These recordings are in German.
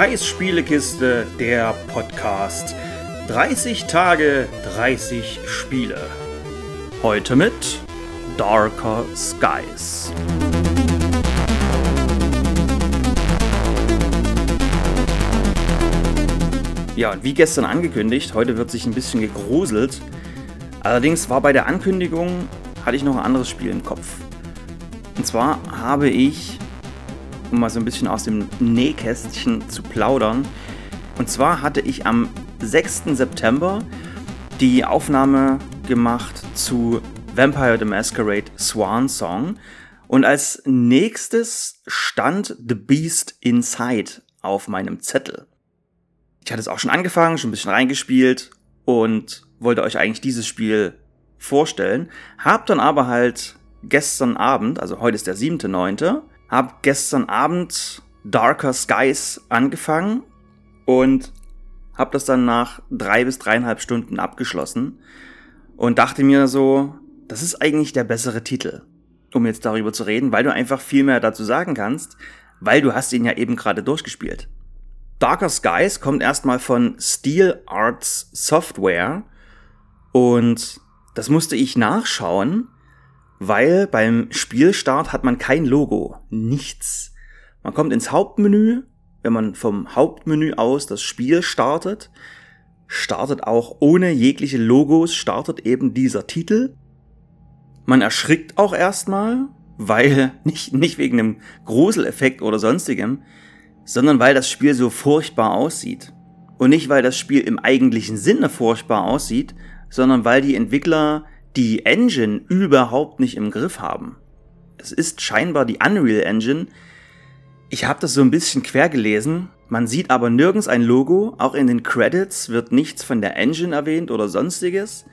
Kais der Podcast. 30 Tage, 30 Spiele. Heute mit Darker Skies. Ja, und wie gestern angekündigt, heute wird sich ein bisschen gegruselt. Allerdings war bei der Ankündigung, hatte ich noch ein anderes Spiel im Kopf. Und zwar habe ich um mal so ein bisschen aus dem Nähkästchen zu plaudern. Und zwar hatte ich am 6. September die Aufnahme gemacht zu Vampire the Masquerade Swan Song. Und als nächstes stand The Beast Inside auf meinem Zettel. Ich hatte es auch schon angefangen, schon ein bisschen reingespielt und wollte euch eigentlich dieses Spiel vorstellen. Hab dann aber halt gestern Abend, also heute ist der 7.9., habe gestern Abend Darker Skies angefangen und habe das dann nach drei bis dreieinhalb Stunden abgeschlossen und dachte mir so, das ist eigentlich der bessere Titel, um jetzt darüber zu reden, weil du einfach viel mehr dazu sagen kannst, weil du hast ihn ja eben gerade durchgespielt. Darker Skies kommt erstmal von Steel Arts Software und das musste ich nachschauen, weil beim Spielstart hat man kein Logo, nichts. Man kommt ins Hauptmenü, wenn man vom Hauptmenü aus das Spiel startet, startet auch ohne jegliche Logos, startet eben dieser Titel. Man erschrickt auch erstmal, weil nicht, nicht wegen einem Gruseleffekt oder sonstigem, sondern weil das Spiel so furchtbar aussieht. Und nicht, weil das Spiel im eigentlichen Sinne furchtbar aussieht, sondern weil die Entwickler die Engine überhaupt nicht im Griff haben. Es ist scheinbar die Unreal Engine. Ich habe das so ein bisschen quer gelesen. Man sieht aber nirgends ein Logo. Auch in den Credits wird nichts von der Engine erwähnt oder sonstiges.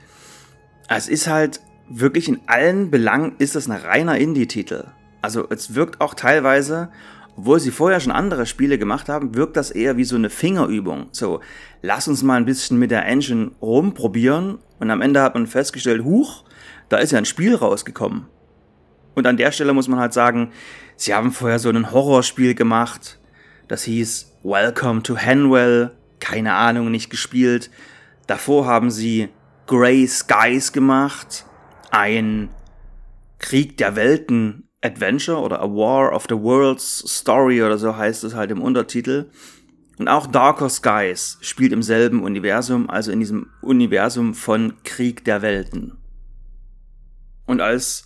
Es ist halt wirklich in allen Belangen ist es ein reiner Indie-Titel. Also es wirkt auch teilweise, obwohl sie vorher schon andere Spiele gemacht haben, wirkt das eher wie so eine Fingerübung. So, lass uns mal ein bisschen mit der Engine rumprobieren und am Ende hat man festgestellt, huch, da ist ja ein Spiel rausgekommen. Und an der Stelle muss man halt sagen, sie haben vorher so ein Horrorspiel gemacht, das hieß Welcome to Hanwell, keine Ahnung, nicht gespielt. Davor haben sie Grey Skies gemacht, ein Krieg der Welten Adventure oder A War of the Worlds Story oder so heißt es halt im Untertitel. Und auch Darker Skies spielt im selben Universum, also in diesem Universum von Krieg der Welten. Und als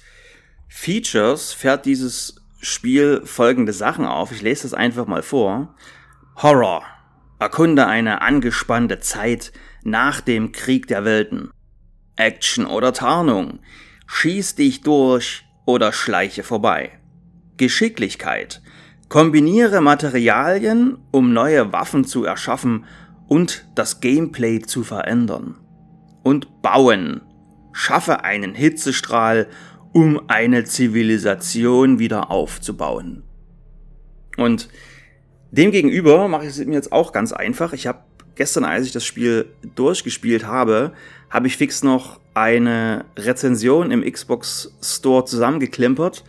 Features fährt dieses Spiel folgende Sachen auf. Ich lese das einfach mal vor. Horror. Erkunde eine angespannte Zeit nach dem Krieg der Welten. Action oder Tarnung. Schieß dich durch oder schleiche vorbei. Geschicklichkeit. Kombiniere Materialien, um neue Waffen zu erschaffen und das Gameplay zu verändern. Und bauen. Schaffe einen Hitzestrahl, um eine Zivilisation wieder aufzubauen. Und demgegenüber mache ich es mir jetzt auch ganz einfach. Ich habe gestern, als ich das Spiel durchgespielt habe, habe ich fix noch eine Rezension im Xbox Store zusammengeklimpert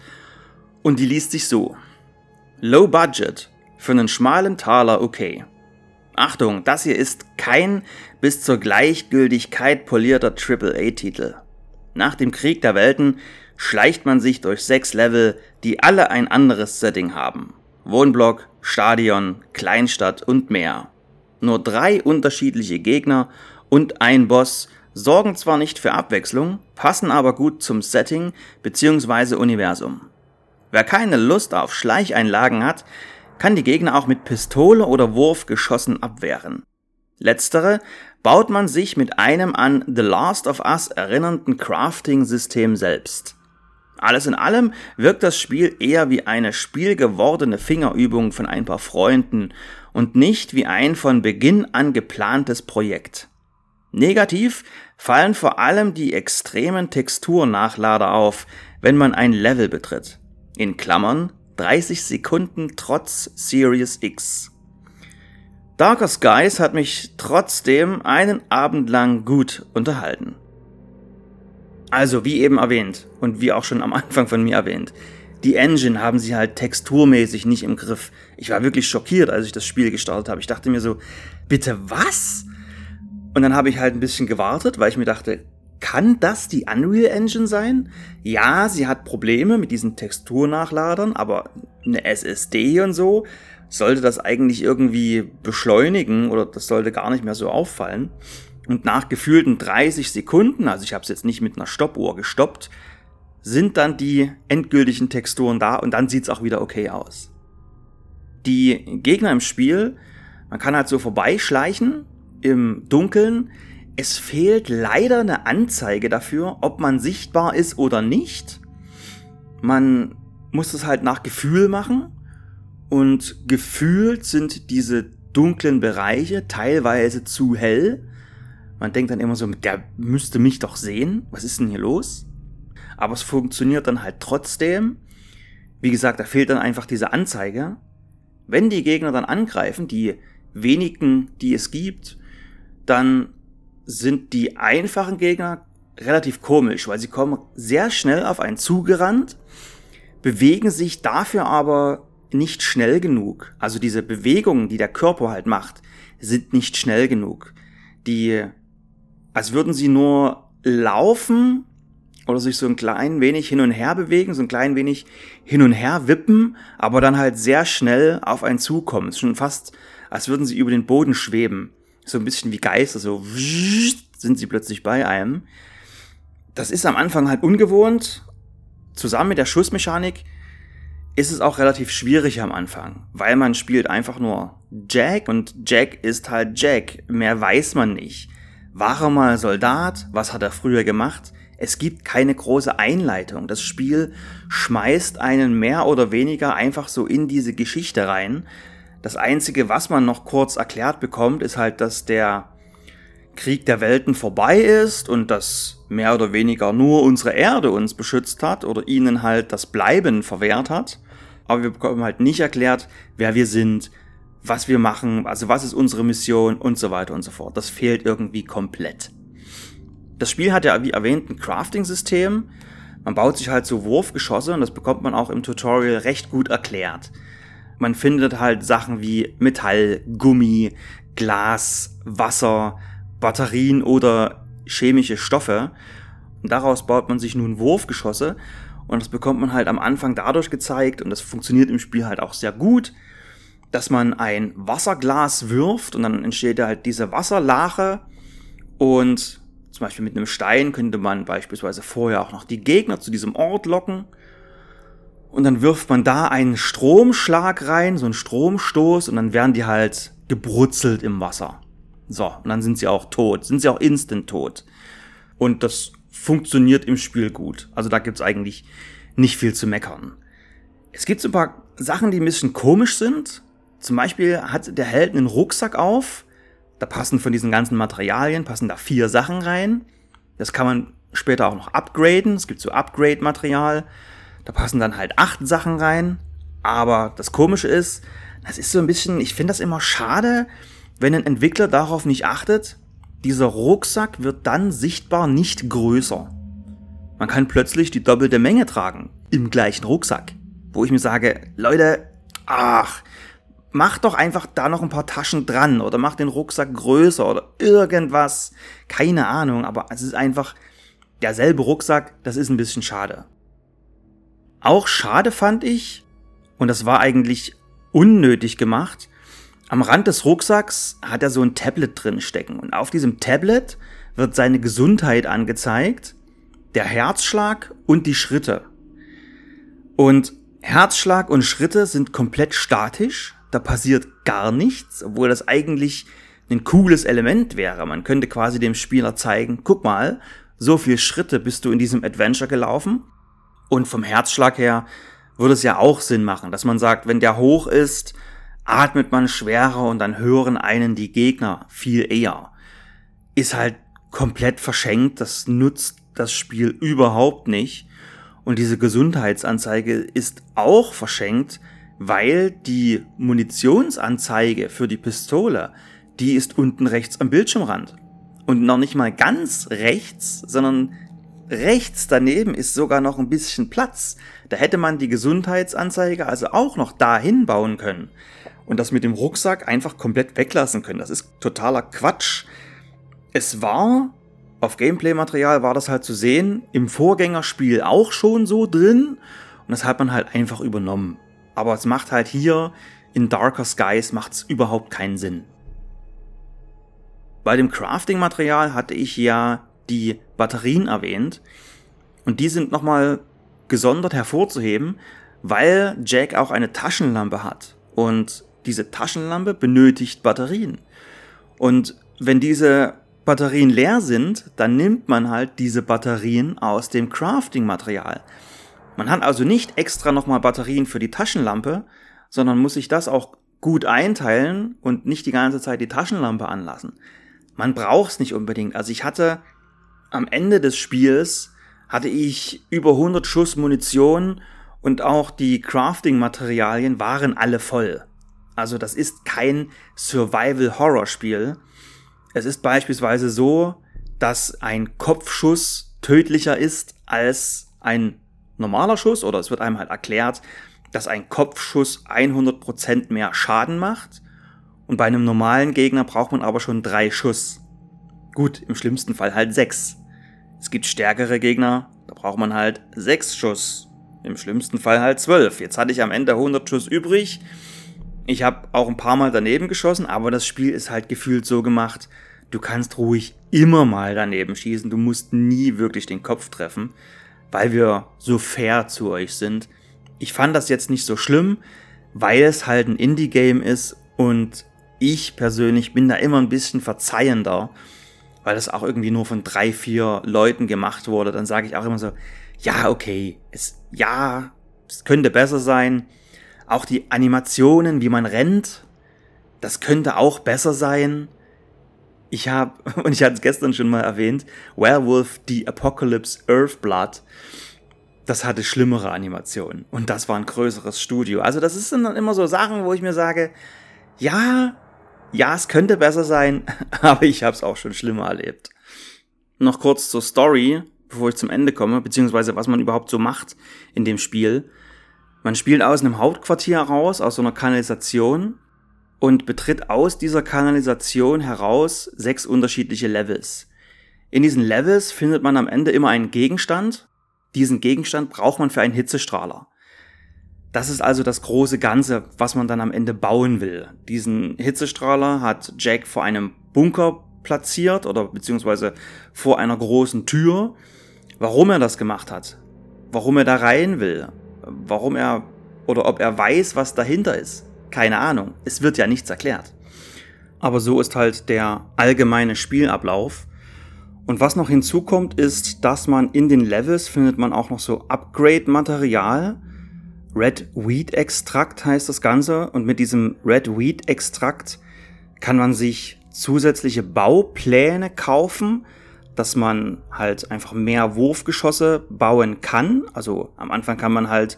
und die liest sich so. Low Budget, für einen schmalen Taler okay. Achtung, das hier ist kein bis zur Gleichgültigkeit polierter AAA-Titel. Nach dem Krieg der Welten schleicht man sich durch sechs Level, die alle ein anderes Setting haben. Wohnblock, Stadion, Kleinstadt und mehr. Nur drei unterschiedliche Gegner und ein Boss sorgen zwar nicht für Abwechslung, passen aber gut zum Setting bzw. Universum. Wer keine Lust auf Schleicheinlagen hat, kann die Gegner auch mit Pistole oder Wurfgeschossen abwehren. Letztere baut man sich mit einem an The Last of Us erinnernden Crafting-System selbst. Alles in allem wirkt das Spiel eher wie eine spielgewordene Fingerübung von ein paar Freunden und nicht wie ein von Beginn an geplantes Projekt. Negativ fallen vor allem die extremen Texturnachlader auf, wenn man ein Level betritt. In Klammern 30 Sekunden trotz Series X. Darker Skies hat mich trotzdem einen Abend lang gut unterhalten. Also, wie eben erwähnt und wie auch schon am Anfang von mir erwähnt, die Engine haben sie halt texturmäßig nicht im Griff. Ich war wirklich schockiert, als ich das Spiel gestartet habe. Ich dachte mir so, bitte was? Und dann habe ich halt ein bisschen gewartet, weil ich mir dachte, kann das die Unreal Engine sein? Ja, sie hat Probleme mit diesen Texturnachladern, aber eine SSD und so sollte das eigentlich irgendwie beschleunigen oder das sollte gar nicht mehr so auffallen. Und nach gefühlten 30 Sekunden, also ich habe es jetzt nicht mit einer Stoppuhr gestoppt, sind dann die endgültigen Texturen da und dann sieht's auch wieder okay aus. Die Gegner im Spiel, man kann halt so vorbeischleichen im Dunkeln. Es fehlt leider eine Anzeige dafür, ob man sichtbar ist oder nicht. Man muss es halt nach Gefühl machen und gefühlt sind diese dunklen Bereiche teilweise zu hell. Man denkt dann immer so, der müsste mich doch sehen. Was ist denn hier los? Aber es funktioniert dann halt trotzdem. Wie gesagt, da fehlt dann einfach diese Anzeige. Wenn die Gegner dann angreifen, die wenigen, die es gibt, dann sind die einfachen Gegner relativ komisch, weil sie kommen sehr schnell auf einen zugerannt, bewegen sich dafür aber nicht schnell genug. Also diese Bewegungen, die der Körper halt macht, sind nicht schnell genug. Die, als würden sie nur laufen oder sich so ein klein wenig hin und her bewegen, so ein klein wenig hin und her wippen, aber dann halt sehr schnell auf einen zukommen. Es ist schon fast, als würden sie über den Boden schweben. So ein bisschen wie Geister, so sind sie plötzlich bei einem. Das ist am Anfang halt ungewohnt. Zusammen mit der Schussmechanik ist es auch relativ schwierig am Anfang, weil man spielt einfach nur Jack und Jack ist halt Jack. Mehr weiß man nicht. War er mal Soldat? Was hat er früher gemacht? Es gibt keine große Einleitung. Das Spiel schmeißt einen mehr oder weniger einfach so in diese Geschichte rein. Das Einzige, was man noch kurz erklärt bekommt, ist halt, dass der Krieg der Welten vorbei ist und dass mehr oder weniger nur unsere Erde uns beschützt hat oder ihnen halt das Bleiben verwehrt hat aber wir bekommen halt nicht erklärt, wer wir sind, was wir machen, also was ist unsere Mission und so weiter und so fort. Das fehlt irgendwie komplett. Das Spiel hat ja, wie erwähnt, ein Crafting-System. Man baut sich halt so Wurfgeschosse und das bekommt man auch im Tutorial recht gut erklärt. Man findet halt Sachen wie Metall, Gummi, Glas, Wasser, Batterien oder chemische Stoffe. Und daraus baut man sich nun Wurfgeschosse und das bekommt man halt am Anfang dadurch gezeigt, und das funktioniert im Spiel halt auch sehr gut, dass man ein Wasserglas wirft und dann entsteht halt diese Wasserlache. Und zum Beispiel mit einem Stein könnte man beispielsweise vorher auch noch die Gegner zu diesem Ort locken. Und dann wirft man da einen Stromschlag rein, so einen Stromstoß, und dann werden die halt gebrutzelt im Wasser. So, und dann sind sie auch tot, sind sie auch instant tot. Und das funktioniert im Spiel gut. Also da gibt's eigentlich nicht viel zu meckern. Es gibt so ein paar Sachen, die ein bisschen komisch sind. Zum Beispiel hat der Held einen Rucksack auf. Da passen von diesen ganzen Materialien, passen da vier Sachen rein. Das kann man später auch noch upgraden. Es gibt so Upgrade-Material. Da passen dann halt acht Sachen rein. Aber das Komische ist, das ist so ein bisschen, ich finde das immer schade, wenn ein Entwickler darauf nicht achtet, dieser Rucksack wird dann sichtbar nicht größer. Man kann plötzlich die doppelte Menge tragen im gleichen Rucksack. Wo ich mir sage, Leute, ach, macht doch einfach da noch ein paar Taschen dran oder macht den Rucksack größer oder irgendwas. Keine Ahnung, aber es ist einfach derselbe Rucksack, das ist ein bisschen schade. Auch schade fand ich, und das war eigentlich unnötig gemacht, am Rand des Rucksacks hat er so ein Tablet drin stecken und auf diesem Tablet wird seine Gesundheit angezeigt, der Herzschlag und die Schritte. Und Herzschlag und Schritte sind komplett statisch, da passiert gar nichts, obwohl das eigentlich ein cooles Element wäre. Man könnte quasi dem Spieler zeigen, guck mal, so viele Schritte bist du in diesem Adventure gelaufen. Und vom Herzschlag her würde es ja auch Sinn machen, dass man sagt, wenn der hoch ist, atmet man schwerer und dann hören einen die Gegner viel eher. Ist halt komplett verschenkt, das nutzt das Spiel überhaupt nicht. Und diese Gesundheitsanzeige ist auch verschenkt, weil die Munitionsanzeige für die Pistole, die ist unten rechts am Bildschirmrand. Und noch nicht mal ganz rechts, sondern rechts daneben ist sogar noch ein bisschen Platz. Da hätte man die Gesundheitsanzeige also auch noch dahin bauen können. Und das mit dem Rucksack einfach komplett weglassen können. Das ist totaler Quatsch. Es war, auf Gameplay-Material war das halt zu sehen, im Vorgängerspiel auch schon so drin. Und das hat man halt einfach übernommen. Aber es macht halt hier in Darker Skies macht's überhaupt keinen Sinn. Bei dem Crafting-Material hatte ich ja die Batterien erwähnt. Und die sind nochmal gesondert hervorzuheben, weil Jack auch eine Taschenlampe hat. Und diese Taschenlampe benötigt Batterien. Und wenn diese Batterien leer sind, dann nimmt man halt diese Batterien aus dem Crafting-Material. Man hat also nicht extra nochmal Batterien für die Taschenlampe, sondern muss sich das auch gut einteilen und nicht die ganze Zeit die Taschenlampe anlassen. Man braucht es nicht unbedingt. Also ich hatte am Ende des Spiels hatte ich über 100 Schuss Munition und auch die Crafting-Materialien waren alle voll. Also das ist kein Survival-Horror-Spiel. Es ist beispielsweise so, dass ein Kopfschuss tödlicher ist als ein normaler Schuss oder es wird einem halt erklärt, dass ein Kopfschuss 100% mehr Schaden macht und bei einem normalen Gegner braucht man aber schon drei Schuss. Gut, im schlimmsten Fall halt sechs. Es gibt stärkere Gegner, da braucht man halt sechs Schuss. Im schlimmsten Fall halt zwölf. Jetzt hatte ich am Ende 100 Schuss übrig. Ich habe auch ein paar Mal daneben geschossen, aber das Spiel ist halt gefühlt so gemacht, du kannst ruhig immer mal daneben schießen, du musst nie wirklich den Kopf treffen, weil wir so fair zu euch sind. Ich fand das jetzt nicht so schlimm, weil es halt ein Indie-Game ist und ich persönlich bin da immer ein bisschen verzeihender weil das auch irgendwie nur von drei, vier Leuten gemacht wurde, dann sage ich auch immer so, ja, okay, es, ja, es könnte besser sein. Auch die Animationen, wie man rennt, das könnte auch besser sein. Ich habe, und ich hatte es gestern schon mal erwähnt, Werewolf The Apocalypse Earthblood, das hatte schlimmere Animationen. Und das war ein größeres Studio. Also das ist dann immer so Sachen, wo ich mir sage, ja, ja, es könnte besser sein, aber ich habe es auch schon schlimmer erlebt. Noch kurz zur Story, bevor ich zum Ende komme, beziehungsweise was man überhaupt so macht in dem Spiel. Man spielt aus einem Hauptquartier heraus, aus so einer Kanalisation und betritt aus dieser Kanalisation heraus sechs unterschiedliche Levels. In diesen Levels findet man am Ende immer einen Gegenstand. Diesen Gegenstand braucht man für einen Hitzestrahler. Das ist also das große Ganze, was man dann am Ende bauen will. Diesen Hitzestrahler hat Jack vor einem Bunker platziert oder beziehungsweise vor einer großen Tür. Warum er das gemacht hat, warum er da rein will, warum er oder ob er weiß, was dahinter ist, keine Ahnung. Es wird ja nichts erklärt. Aber so ist halt der allgemeine Spielablauf. Und was noch hinzukommt, ist, dass man in den Levels findet man auch noch so Upgrade-Material Red Wheat Extrakt heißt das Ganze und mit diesem Red Wheat Extrakt kann man sich zusätzliche Baupläne kaufen, dass man halt einfach mehr Wurfgeschosse bauen kann. Also am Anfang kann man halt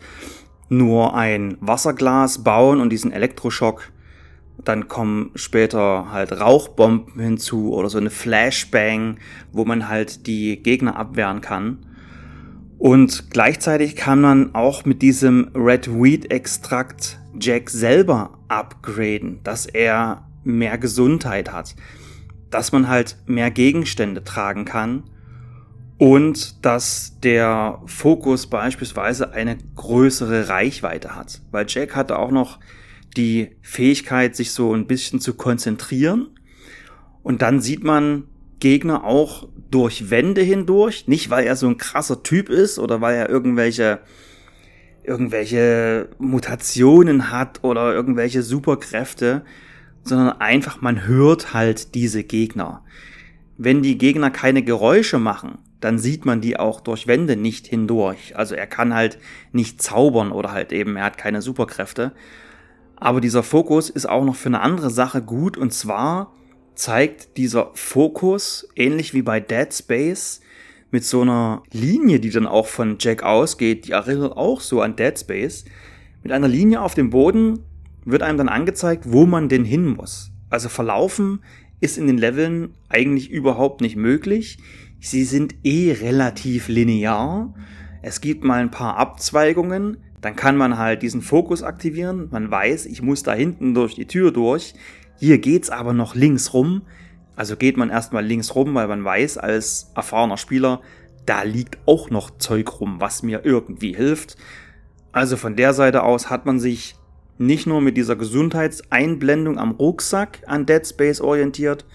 nur ein Wasserglas bauen und diesen Elektroschock. Dann kommen später halt Rauchbomben hinzu oder so eine Flashbang, wo man halt die Gegner abwehren kann. Und gleichzeitig kann man auch mit diesem Red Wheat Extrakt Jack selber upgraden, dass er mehr Gesundheit hat, dass man halt mehr Gegenstände tragen kann und dass der Fokus beispielsweise eine größere Reichweite hat. Weil Jack hatte auch noch die Fähigkeit, sich so ein bisschen zu konzentrieren. Und dann sieht man Gegner auch durch Wände hindurch. Nicht, weil er so ein krasser Typ ist oder weil er irgendwelche, irgendwelche Mutationen hat oder irgendwelche Superkräfte, sondern einfach, man hört halt diese Gegner. Wenn die Gegner keine Geräusche machen, dann sieht man die auch durch Wände nicht hindurch. Also er kann halt nicht zaubern oder halt eben, er hat keine Superkräfte. Aber dieser Fokus ist auch noch für eine andere Sache gut und zwar zeigt dieser Fokus, ähnlich wie bei Dead Space, mit so einer Linie, die dann auch von Jack ausgeht, die erinnert auch so an Dead Space. Mit einer Linie auf dem Boden wird einem dann angezeigt, wo man denn hin muss. Also verlaufen ist in den Leveln eigentlich überhaupt nicht möglich. Sie sind eh relativ linear. Es gibt mal ein paar Abzweigungen, dann kann man halt diesen Fokus aktivieren. Man weiß, ich muss da hinten durch die Tür durch. Hier geht's aber noch links rum. Also geht man erstmal links rum, weil man weiß als erfahrener Spieler, da liegt auch noch Zeug rum, was mir irgendwie hilft. Also von der Seite aus hat man sich nicht nur mit dieser Gesundheitseinblendung am Rucksack an Dead Space orientiert,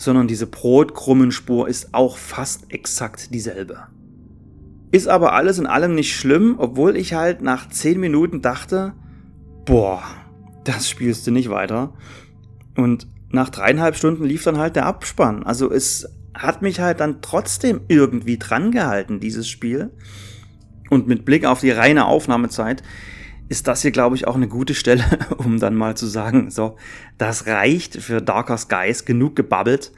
sondern diese Brotkrummenspur ist auch fast exakt dieselbe. Ist aber alles in allem nicht schlimm, obwohl ich halt nach 10 Minuten dachte, boah, das spielst du nicht weiter. Und nach dreieinhalb Stunden lief dann halt der Abspann. Also es hat mich halt dann trotzdem irgendwie dran gehalten, dieses Spiel. Und mit Blick auf die reine Aufnahmezeit ist das hier, glaube ich, auch eine gute Stelle, um dann mal zu sagen, so, das reicht für Darker Skies, genug gebabbelt.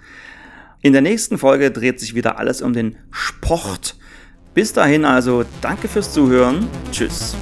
In der nächsten Folge dreht sich wieder alles um den Sport. Bis dahin also, danke fürs Zuhören. Tschüss.